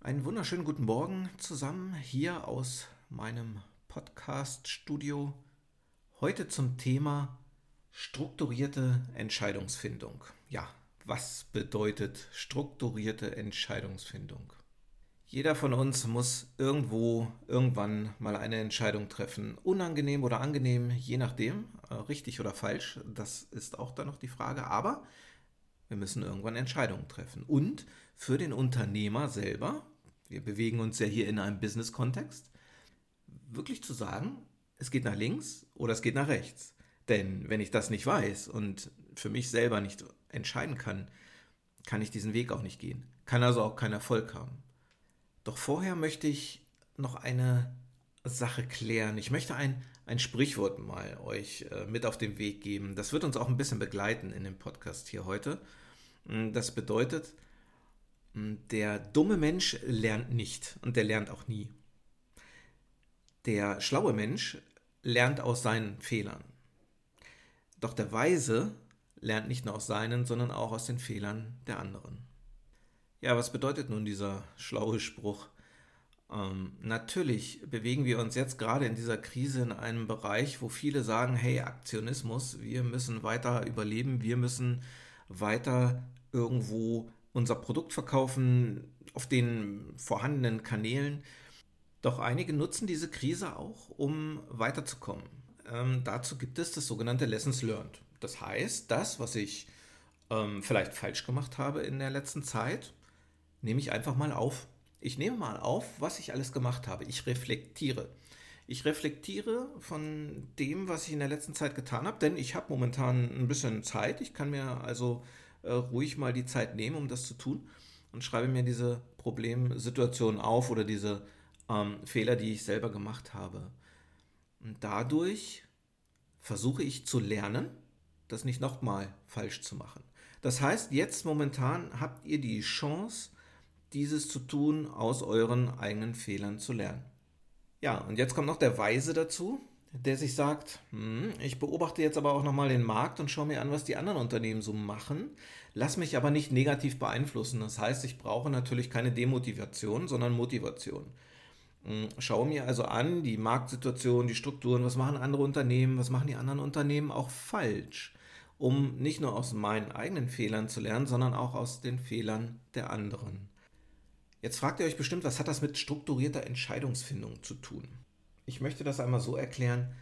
Einen wunderschönen guten Morgen zusammen hier aus meinem Podcast-Studio. Heute zum Thema strukturierte Entscheidungsfindung. Ja, was bedeutet strukturierte Entscheidungsfindung? Jeder von uns muss irgendwo irgendwann mal eine Entscheidung treffen. Unangenehm oder angenehm, je nachdem, äh, richtig oder falsch, das ist auch dann noch die Frage. Aber wir müssen irgendwann Entscheidungen treffen. Und für den Unternehmer selber, wir bewegen uns ja hier in einem Business-Kontext, wirklich zu sagen, es geht nach links oder es geht nach rechts. Denn wenn ich das nicht weiß und für mich selber nicht entscheiden kann, kann ich diesen Weg auch nicht gehen. Kann also auch keinen Erfolg haben. Doch vorher möchte ich noch eine Sache klären. Ich möchte ein, ein Sprichwort mal euch äh, mit auf den Weg geben. Das wird uns auch ein bisschen begleiten in dem Podcast hier heute. Mm, das bedeutet, mm, der dumme Mensch lernt nicht und der lernt auch nie. Der schlaue Mensch lernt aus seinen Fehlern. Doch der Weise lernt nicht nur aus seinen, sondern auch aus den Fehlern der anderen. Ja, was bedeutet nun dieser schlaue Spruch? Ähm, natürlich bewegen wir uns jetzt gerade in dieser Krise in einem Bereich, wo viele sagen, hey, Aktionismus, wir müssen weiter überleben, wir müssen weiter irgendwo unser Produkt verkaufen auf den vorhandenen Kanälen. Doch einige nutzen diese Krise auch, um weiterzukommen. Ähm, dazu gibt es das sogenannte Lessons Learned. Das heißt, das, was ich ähm, vielleicht falsch gemacht habe in der letzten Zeit, nehme ich einfach mal auf ich nehme mal auf, was ich alles gemacht habe. Ich reflektiere. Ich reflektiere von dem, was ich in der letzten Zeit getan habe, denn ich habe momentan ein bisschen Zeit. Ich kann mir also äh, ruhig mal die Zeit nehmen, um das zu tun und schreibe mir diese Problemsituationen auf oder diese ähm, Fehler, die ich selber gemacht habe. Und dadurch versuche ich zu lernen, das nicht nochmal falsch zu machen. Das heißt, jetzt momentan habt ihr die Chance, dieses zu tun, aus euren eigenen Fehlern zu lernen. Ja, und jetzt kommt noch der Weise dazu, der sich sagt, hm, ich beobachte jetzt aber auch nochmal den Markt und schaue mir an, was die anderen Unternehmen so machen, lass mich aber nicht negativ beeinflussen. Das heißt, ich brauche natürlich keine Demotivation, sondern Motivation. Hm, schaue mir also an die Marktsituation, die Strukturen, was machen andere Unternehmen, was machen die anderen Unternehmen auch falsch, um nicht nur aus meinen eigenen Fehlern zu lernen, sondern auch aus den Fehlern der anderen. Jetzt fragt ihr euch bestimmt, was hat das mit strukturierter Entscheidungsfindung zu tun? Ich möchte das einmal so erklären,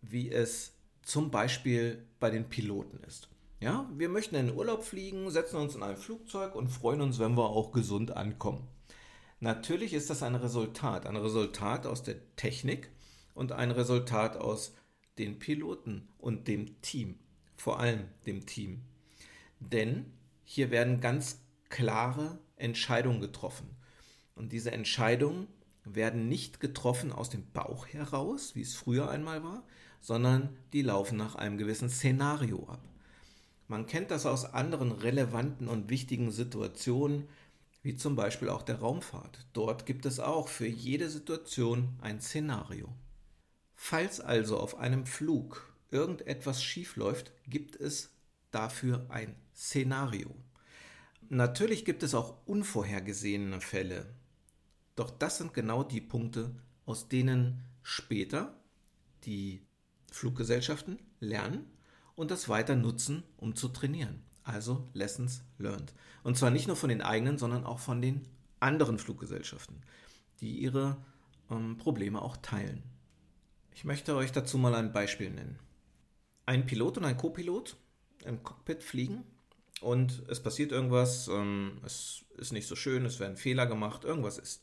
wie es zum Beispiel bei den Piloten ist. Ja, wir möchten in den Urlaub fliegen, setzen uns in ein Flugzeug und freuen uns, wenn wir auch gesund ankommen. Natürlich ist das ein Resultat, ein Resultat aus der Technik und ein Resultat aus den Piloten und dem Team, vor allem dem Team. Denn hier werden ganz klare Entscheidungen getroffen. Und diese Entscheidungen werden nicht getroffen aus dem Bauch heraus, wie es früher einmal war, sondern die laufen nach einem gewissen Szenario ab. Man kennt das aus anderen relevanten und wichtigen Situationen, wie zum Beispiel auch der Raumfahrt. Dort gibt es auch für jede Situation ein Szenario. Falls also auf einem Flug irgendetwas schiefläuft, gibt es dafür ein Szenario. Natürlich gibt es auch unvorhergesehene Fälle. Doch das sind genau die Punkte, aus denen später die Fluggesellschaften lernen und das weiter nutzen, um zu trainieren. Also Lessons learned. Und zwar nicht nur von den eigenen, sondern auch von den anderen Fluggesellschaften, die ihre ähm, Probleme auch teilen. Ich möchte euch dazu mal ein Beispiel nennen. Ein Pilot und ein Copilot im Cockpit fliegen und es passiert irgendwas, ähm, es ist nicht so schön, es werden Fehler gemacht, irgendwas ist.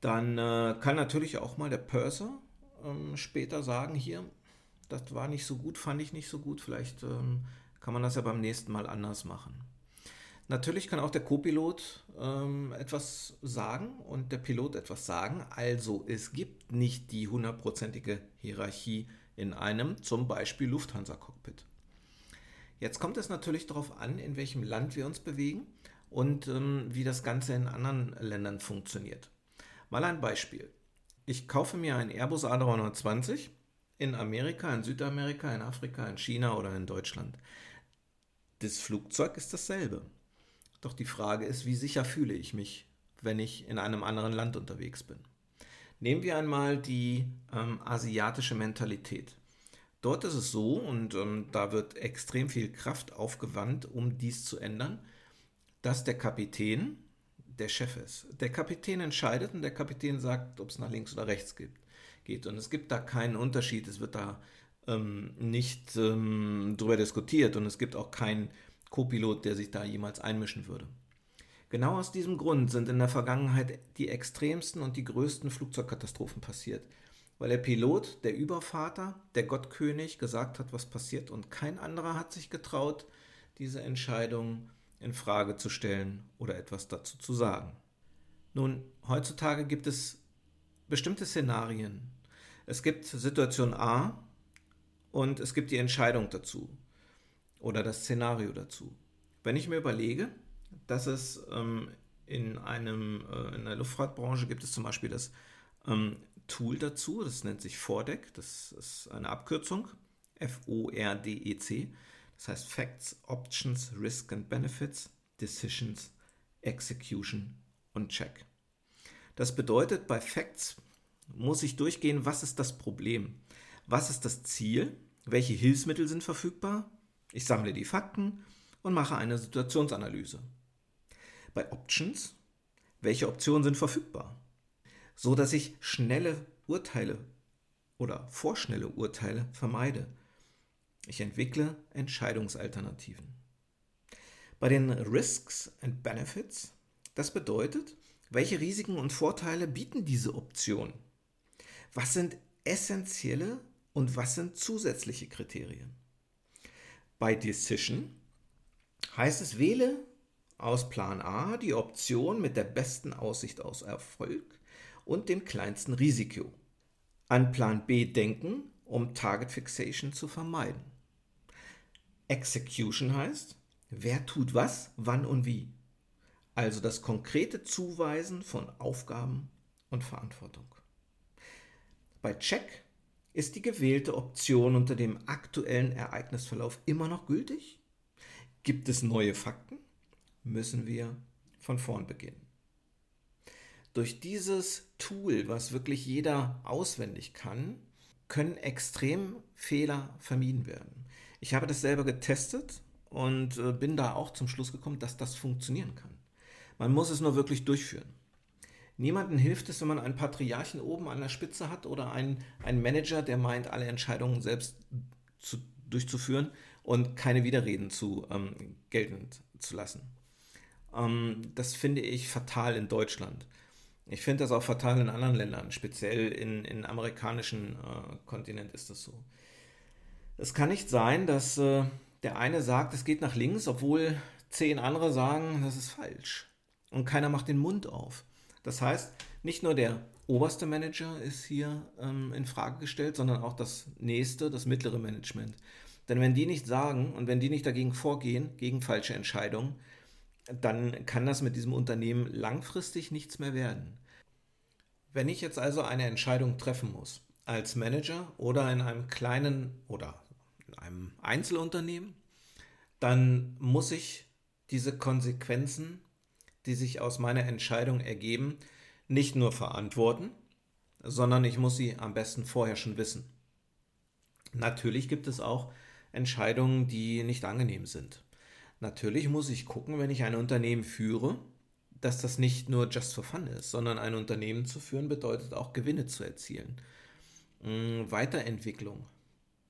Dann äh, kann natürlich auch mal der Purser ähm, später sagen, hier, das war nicht so gut, fand ich nicht so gut, vielleicht ähm, kann man das ja beim nächsten Mal anders machen. Natürlich kann auch der Copilot ähm, etwas sagen und der Pilot etwas sagen. Also es gibt nicht die hundertprozentige Hierarchie in einem zum Beispiel Lufthansa-Cockpit. Jetzt kommt es natürlich darauf an, in welchem Land wir uns bewegen und ähm, wie das Ganze in anderen Ländern funktioniert. Mal ein Beispiel. Ich kaufe mir einen Airbus A320 in Amerika, in Südamerika, in Afrika, in China oder in Deutschland. Das Flugzeug ist dasselbe. Doch die Frage ist, wie sicher fühle ich mich wenn ich in einem anderen Land unterwegs bin. Nehmen wir einmal die ähm, asiatische Mentalität. Dort ist es so, und ähm, da wird extrem viel Kraft aufgewandt, um dies zu ändern, dass der Kapitän der Chef ist. Der Kapitän entscheidet und der Kapitän sagt, ob es nach links oder rechts gibt, geht. Und es gibt da keinen Unterschied, es wird da ähm, nicht ähm, drüber diskutiert und es gibt auch keinen Co-Pilot, der sich da jemals einmischen würde. Genau aus diesem Grund sind in der Vergangenheit die extremsten und die größten Flugzeugkatastrophen passiert, weil der Pilot, der Übervater, der Gottkönig gesagt hat, was passiert und kein anderer hat sich getraut, diese Entscheidung in Frage zu stellen oder etwas dazu zu sagen. Nun, heutzutage gibt es bestimmte Szenarien. Es gibt Situation A und es gibt die Entscheidung dazu oder das Szenario dazu. Wenn ich mir überlege, dass es ähm, in, einem, äh, in der Luftfahrtbranche gibt es zum Beispiel das ähm, Tool dazu, das nennt sich FORDEC, das ist eine Abkürzung, F-O-R-D-E-C, das heißt Facts, Options, Risk and Benefits, Decisions, Execution und Check. Das bedeutet, bei Facts muss ich durchgehen, was ist das Problem, was ist das Ziel, welche Hilfsmittel sind verfügbar, ich sammle die Fakten und mache eine Situationsanalyse. Bei Options, welche Optionen sind verfügbar, so dass ich schnelle Urteile oder vorschnelle Urteile vermeide. Ich entwickle Entscheidungsalternativen. Bei den Risks and Benefits, das bedeutet, welche Risiken und Vorteile bieten diese Optionen? Was sind essentielle und was sind zusätzliche Kriterien? Bei Decision heißt es, wähle aus Plan A die Option mit der besten Aussicht aus Erfolg und dem kleinsten Risiko. An Plan B denken, um Target Fixation zu vermeiden. Execution heißt, wer tut was, wann und wie. Also das konkrete Zuweisen von Aufgaben und Verantwortung. Bei Check ist die gewählte Option unter dem aktuellen Ereignisverlauf immer noch gültig? Gibt es neue Fakten? müssen wir von vorn beginnen. Durch dieses Tool, was wirklich jeder auswendig kann, können extrem Fehler vermieden werden. Ich habe das selber getestet und äh, bin da auch zum Schluss gekommen, dass das funktionieren kann. Man muss es nur wirklich durchführen. Niemandem hilft es, wenn man einen Patriarchen oben an der Spitze hat oder einen, einen Manager, der meint, alle Entscheidungen selbst zu, durchzuführen und keine Widerreden zu ähm, geltend zu lassen. Ähm, das finde ich fatal in Deutschland. Ich finde das auch fatal in anderen Ländern, speziell in, in amerikanischen äh, Kontinent ist das so. Es kann nicht sein, dass äh, der eine sagt, es geht nach links, obwohl zehn andere sagen, das ist falsch. Und keiner macht den Mund auf. Das heißt, nicht nur der oberste Manager ist hier ähm, in Frage gestellt, sondern auch das nächste, das mittlere Management. Denn wenn die nicht sagen und wenn die nicht dagegen vorgehen, gegen falsche Entscheidungen, dann kann das mit diesem Unternehmen langfristig nichts mehr werden. Wenn ich jetzt also eine Entscheidung treffen muss, als Manager oder in einem kleinen oder in einem Einzelunternehmen, dann muss ich diese Konsequenzen, die sich aus meiner Entscheidung ergeben, nicht nur verantworten, sondern ich muss sie am besten vorher schon wissen. Natürlich gibt es auch Entscheidungen, die nicht angenehm sind. Natürlich muss ich gucken, wenn ich ein Unternehmen führe, dass das nicht nur just for fun ist, sondern ein Unternehmen zu führen bedeutet auch Gewinne zu erzielen. Mm, Weiterentwicklung,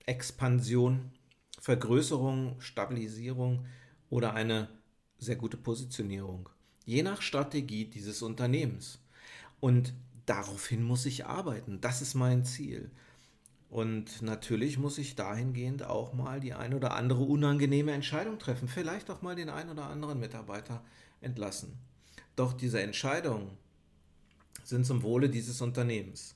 Expansion, Vergrößerung, Stabilisierung oder eine sehr gute Positionierung. Je nach Strategie dieses Unternehmens. Und daraufhin muss ich arbeiten. Das ist mein Ziel. Und natürlich muss ich dahingehend auch mal die ein oder andere unangenehme Entscheidung treffen, vielleicht auch mal den ein oder anderen Mitarbeiter entlassen. Doch diese Entscheidungen sind zum Wohle dieses Unternehmens.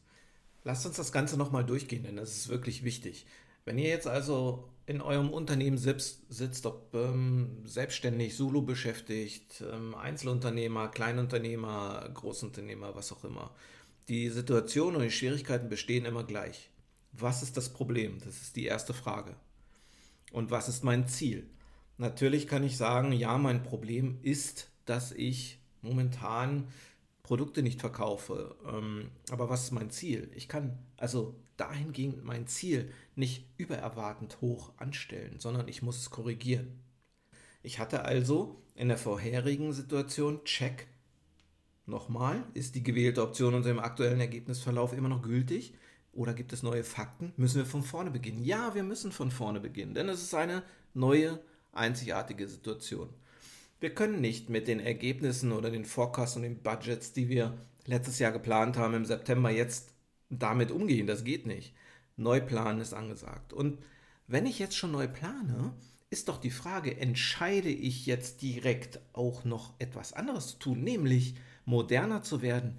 Lasst uns das Ganze nochmal durchgehen, denn das ist wirklich wichtig. Wenn ihr jetzt also in eurem Unternehmen sitzt, sitzt ob ähm, selbstständig, Solo beschäftigt, ähm, Einzelunternehmer, Kleinunternehmer, Großunternehmer, was auch immer, die Situation und die Schwierigkeiten bestehen immer gleich. Was ist das Problem? Das ist die erste Frage. Und was ist mein Ziel? Natürlich kann ich sagen, ja, mein Problem ist, dass ich momentan Produkte nicht verkaufe. Ähm, aber was ist mein Ziel? Ich kann also dahingehend mein Ziel nicht übererwartend hoch anstellen, sondern ich muss es korrigieren. Ich hatte also in der vorherigen Situation Check. Nochmal, ist die gewählte Option unter dem aktuellen Ergebnisverlauf immer noch gültig? Oder gibt es neue Fakten? Müssen wir von vorne beginnen? Ja, wir müssen von vorne beginnen, denn es ist eine neue, einzigartige Situation. Wir können nicht mit den Ergebnissen oder den Forecasts und den Budgets, die wir letztes Jahr geplant haben im September, jetzt damit umgehen. Das geht nicht. Neuplanen ist angesagt. Und wenn ich jetzt schon neu plane, ist doch die Frage, entscheide ich jetzt direkt auch noch etwas anderes zu tun, nämlich moderner zu werden,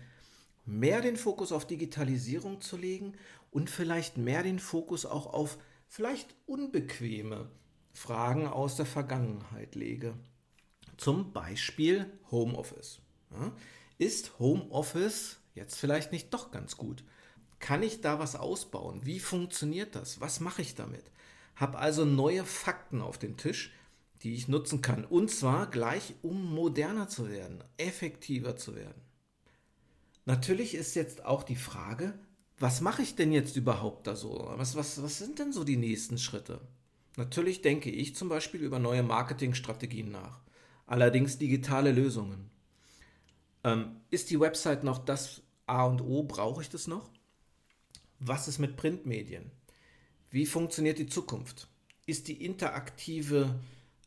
mehr den Fokus auf Digitalisierung zu legen und vielleicht mehr den Fokus auch auf vielleicht unbequeme Fragen aus der Vergangenheit lege. Zum Beispiel Homeoffice. Ist Homeoffice jetzt vielleicht nicht doch ganz gut? Kann ich da was ausbauen? Wie funktioniert das? Was mache ich damit? Habe also neue Fakten auf dem Tisch, die ich nutzen kann. Und zwar gleich, um moderner zu werden, effektiver zu werden. Natürlich ist jetzt auch die Frage, was mache ich denn jetzt überhaupt da so? Was, was, was sind denn so die nächsten Schritte? Natürlich denke ich zum Beispiel über neue Marketingstrategien nach allerdings digitale Lösungen. Ähm, ist die Website noch das A und O? Brauche ich das noch? Was ist mit Printmedien? Wie funktioniert die Zukunft? Ist die interaktive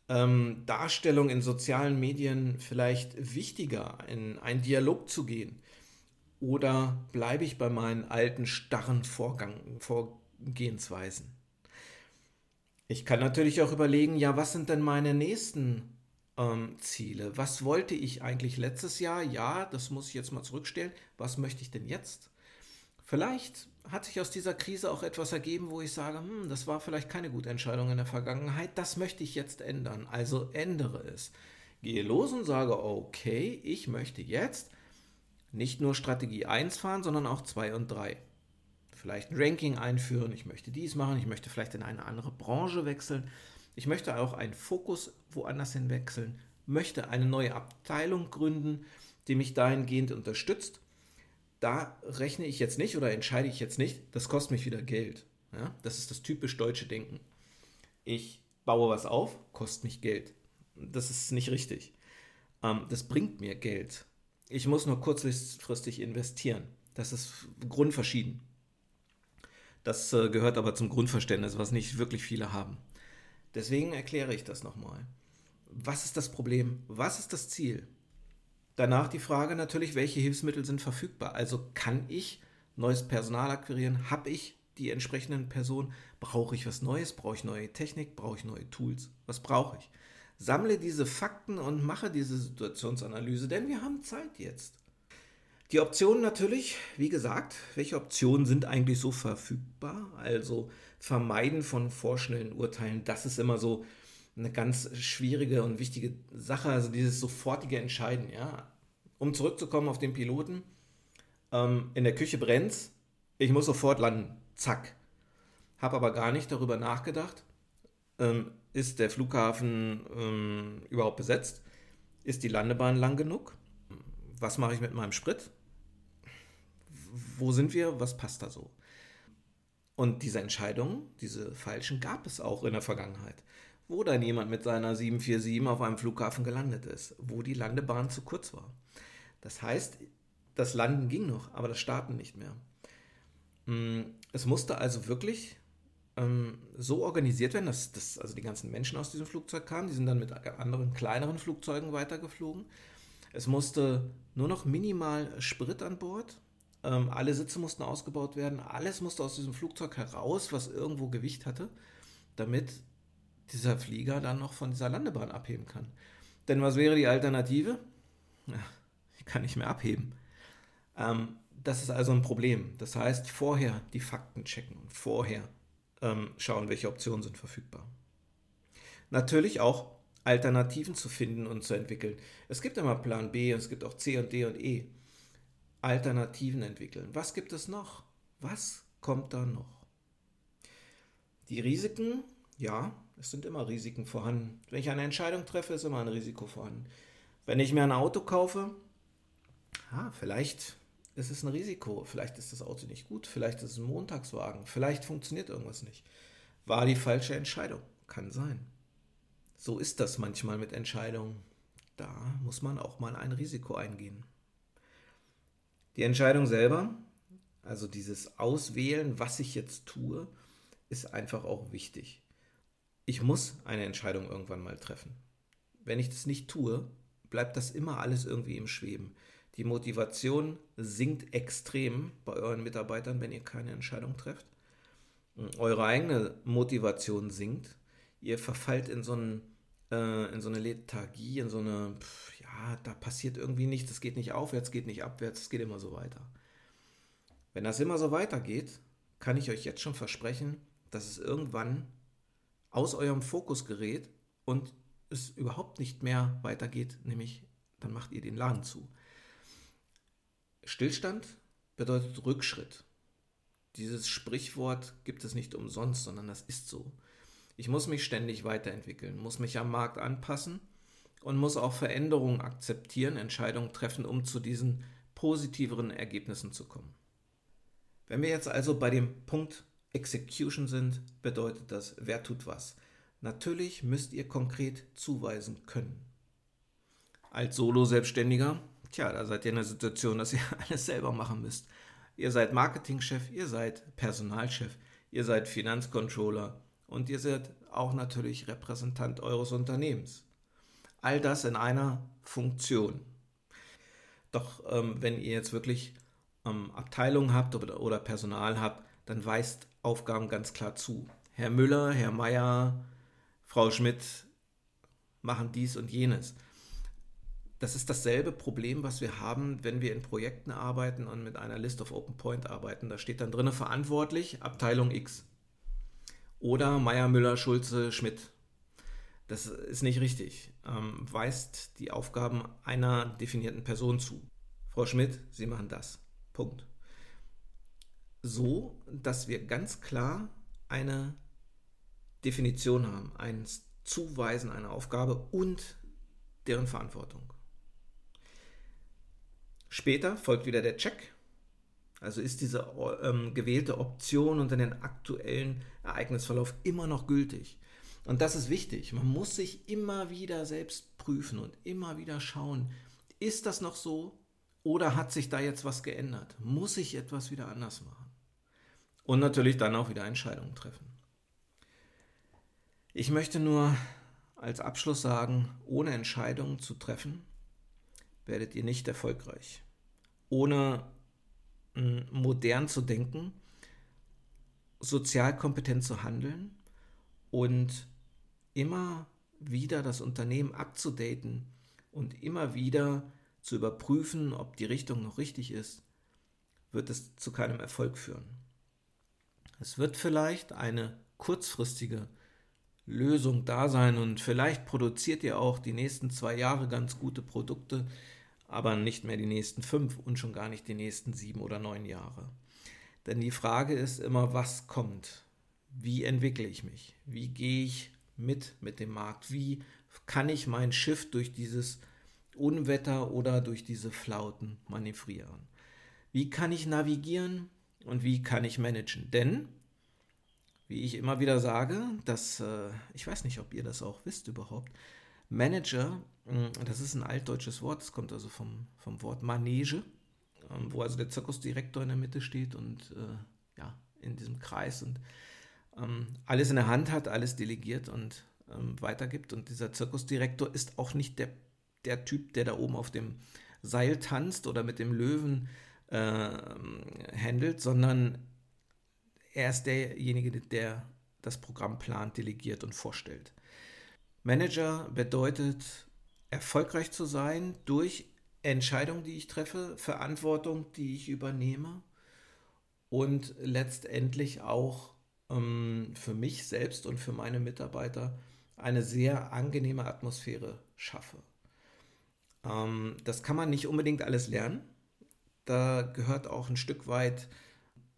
ähm, Darstellung in sozialen Medien vielleicht wichtiger, in einen Dialog zu gehen? Oder bleibe ich bei meinen alten, starren Vorgang, Vorgehensweisen? Ich kann natürlich auch überlegen, ja, was sind denn meine nächsten ähm, Ziele. Was wollte ich eigentlich letztes Jahr? Ja, das muss ich jetzt mal zurückstellen. Was möchte ich denn jetzt? Vielleicht hat sich aus dieser Krise auch etwas ergeben, wo ich sage, hm, das war vielleicht keine gute Entscheidung in der Vergangenheit, das möchte ich jetzt ändern. Also ändere es. Gehe los und sage, okay, ich möchte jetzt nicht nur Strategie 1 fahren, sondern auch 2 und 3. Vielleicht ein Ranking einführen, ich möchte dies machen, ich möchte vielleicht in eine andere Branche wechseln. Ich möchte auch einen Fokus woanders hin wechseln, möchte eine neue Abteilung gründen, die mich dahingehend unterstützt. Da rechne ich jetzt nicht oder entscheide ich jetzt nicht, das kostet mich wieder Geld. Ja, das ist das typisch deutsche Denken. Ich baue was auf, kostet mich Geld. Das ist nicht richtig. Ähm, das bringt mir Geld. Ich muss nur kurzfristig investieren. Das ist grundverschieden. Das äh, gehört aber zum Grundverständnis, was nicht wirklich viele haben. Deswegen erkläre ich das nochmal. Was ist das Problem? Was ist das Ziel? Danach die Frage natürlich, welche Hilfsmittel sind verfügbar? Also kann ich neues Personal akquirieren? Habe ich die entsprechenden Personen? Brauche ich was Neues? Brauche ich neue Technik? Brauche ich neue Tools? Was brauche ich? Sammle diese Fakten und mache diese Situationsanalyse, denn wir haben Zeit jetzt. Die Optionen natürlich, wie gesagt, welche Optionen sind eigentlich so verfügbar? Also Vermeiden von vorschnellen Urteilen, das ist immer so eine ganz schwierige und wichtige Sache, also dieses sofortige Entscheiden, ja. Um zurückzukommen auf den Piloten, ähm, in der Küche brennt ich muss sofort landen, zack. Habe aber gar nicht darüber nachgedacht, ähm, ist der Flughafen ähm, überhaupt besetzt? Ist die Landebahn lang genug? Was mache ich mit meinem Sprit? Wo sind wir? Was passt da so? Und diese Entscheidungen, diese falschen, gab es auch in der Vergangenheit, wo dann jemand mit seiner 747 auf einem Flughafen gelandet ist, wo die Landebahn zu kurz war. Das heißt, das Landen ging noch, aber das Starten nicht mehr. Mm, es musste also wirklich ähm, so organisiert werden, dass, dass also die ganzen Menschen aus diesem Flugzeug kamen. Die sind dann mit anderen kleineren Flugzeugen weitergeflogen. Es musste nur noch minimal Sprit an Bord ähm, alle Sitze mussten ausgebaut werden. Alles musste aus diesem Flugzeug heraus, was irgendwo Gewicht hatte, damit dieser Flieger dann noch von dieser Landebahn abheben kann. Denn was wäre die Alternative? Ja, ich kann nicht mehr abheben. Ähm, das ist also ein Problem. Das heißt, vorher die Fakten checken und vorher ähm, schauen, welche Optionen sind verfügbar. Natürlich auch Alternativen zu finden und zu entwickeln. Es gibt immer Plan B, es gibt auch C und D und E. Alternativen entwickeln. Was gibt es noch? Was kommt da noch? Die Risiken, ja, es sind immer Risiken vorhanden. Wenn ich eine Entscheidung treffe, ist immer ein Risiko vorhanden. Wenn ich mir ein Auto kaufe, ah, vielleicht ist es ein Risiko, vielleicht ist das Auto nicht gut, vielleicht ist es ein Montagswagen, vielleicht funktioniert irgendwas nicht. War die falsche Entscheidung, kann sein. So ist das manchmal mit Entscheidungen. Da muss man auch mal ein Risiko eingehen. Die Entscheidung selber, also dieses Auswählen, was ich jetzt tue, ist einfach auch wichtig. Ich muss eine Entscheidung irgendwann mal treffen. Wenn ich das nicht tue, bleibt das immer alles irgendwie im Schweben. Die Motivation sinkt extrem bei euren Mitarbeitern, wenn ihr keine Entscheidung trefft. Eure eigene Motivation sinkt. Ihr verfallt in so, einen, äh, in so eine Lethargie, in so eine, pff, ja, da passiert irgendwie nichts, es geht nicht aufwärts, geht nicht abwärts, es geht immer so weiter. Wenn das immer so weitergeht, kann ich euch jetzt schon versprechen, dass es irgendwann aus eurem Fokus gerät und es überhaupt nicht mehr weitergeht, nämlich dann macht ihr den Laden zu. Stillstand bedeutet Rückschritt. Dieses Sprichwort gibt es nicht umsonst, sondern das ist so. Ich muss mich ständig weiterentwickeln, muss mich am Markt anpassen und muss auch Veränderungen akzeptieren, Entscheidungen treffen, um zu diesen positiveren Ergebnissen zu kommen. Wenn wir jetzt also bei dem Punkt Execution sind, bedeutet das, wer tut was. Natürlich müsst ihr konkret zuweisen können. Als Solo-Selbstständiger Tja, da seid ihr in der Situation, dass ihr alles selber machen müsst. Ihr seid Marketingchef, ihr seid Personalchef, ihr seid Finanzcontroller und ihr seid auch natürlich Repräsentant eures Unternehmens. All das in einer Funktion. Doch ähm, wenn ihr jetzt wirklich ähm, Abteilungen habt oder, oder Personal habt, dann weist Aufgaben ganz klar zu. Herr Müller, Herr Meier, Frau Schmidt machen dies und jenes das ist dasselbe Problem, was wir haben, wenn wir in Projekten arbeiten und mit einer List of Open Point arbeiten. Da steht dann drin verantwortlich Abteilung X. Oder Meier, Müller, Schulze, Schmidt. Das ist nicht richtig. Ähm, weist die Aufgaben einer definierten Person zu. Frau Schmidt, Sie machen das. Punkt. So, dass wir ganz klar eine Definition haben, ein Zuweisen einer Aufgabe und deren Verantwortung. Später folgt wieder der Check. Also ist diese ähm, gewählte Option unter den aktuellen Ereignisverlauf immer noch gültig. Und das ist wichtig. Man muss sich immer wieder selbst prüfen und immer wieder schauen, ist das noch so oder hat sich da jetzt was geändert? Muss ich etwas wieder anders machen? Und natürlich dann auch wieder Entscheidungen treffen. Ich möchte nur als Abschluss sagen, ohne Entscheidungen zu treffen, werdet ihr nicht erfolgreich. Ohne hm, modern zu denken, sozial kompetent zu handeln und immer wieder das Unternehmen abzudaten und immer wieder zu überprüfen, ob die Richtung noch richtig ist, wird es zu keinem Erfolg führen. Es wird vielleicht eine kurzfristige Lösung da sein und vielleicht produziert ihr auch die nächsten zwei Jahre ganz gute Produkte, aber nicht mehr die nächsten fünf und schon gar nicht die nächsten sieben oder neun Jahre. Denn die Frage ist immer, was kommt? Wie entwickle ich mich? Wie gehe ich mit mit dem Markt? Wie kann ich mein Schiff durch dieses Unwetter oder durch diese Flauten manövrieren? Wie kann ich navigieren und wie kann ich managen? Denn, wie ich immer wieder sage, dass, äh, ich weiß nicht, ob ihr das auch wisst überhaupt, Manager, mm, das ist ein altdeutsches Wort, das kommt also vom, vom Wort Manege, ähm, wo also der Zirkusdirektor in der Mitte steht und äh, ja, in diesem Kreis und ähm, alles in der Hand hat, alles delegiert und ähm, weitergibt. Und dieser Zirkusdirektor ist auch nicht der, der Typ, der da oben auf dem Seil tanzt oder mit dem Löwen äh, handelt, sondern er ist derjenige, der das Programm plant, delegiert und vorstellt. Manager bedeutet, erfolgreich zu sein durch Entscheidungen, die ich treffe, Verantwortung, die ich übernehme und letztendlich auch ähm, für mich selbst und für meine Mitarbeiter eine sehr angenehme Atmosphäre schaffe. Ähm, das kann man nicht unbedingt alles lernen. Da gehört auch ein Stück weit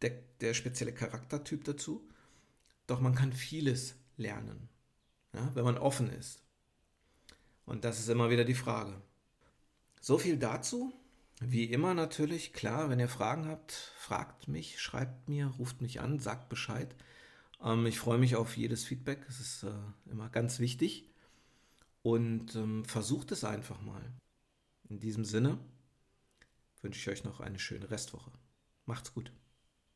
der, der spezielle Charaktertyp dazu. Doch man kann vieles lernen ja, wenn man offen ist. Und das ist immer wieder die Frage. So viel dazu. Wie immer natürlich, klar, wenn ihr Fragen habt, fragt mich, schreibt mir, ruft mich an, sagt Bescheid. Ähm, ich freue mich auf jedes Feedback, es ist äh, immer ganz wichtig. Und ähm, versucht es einfach mal. In diesem Sinne wünsche ich euch noch eine schöne Restwoche. Macht's gut.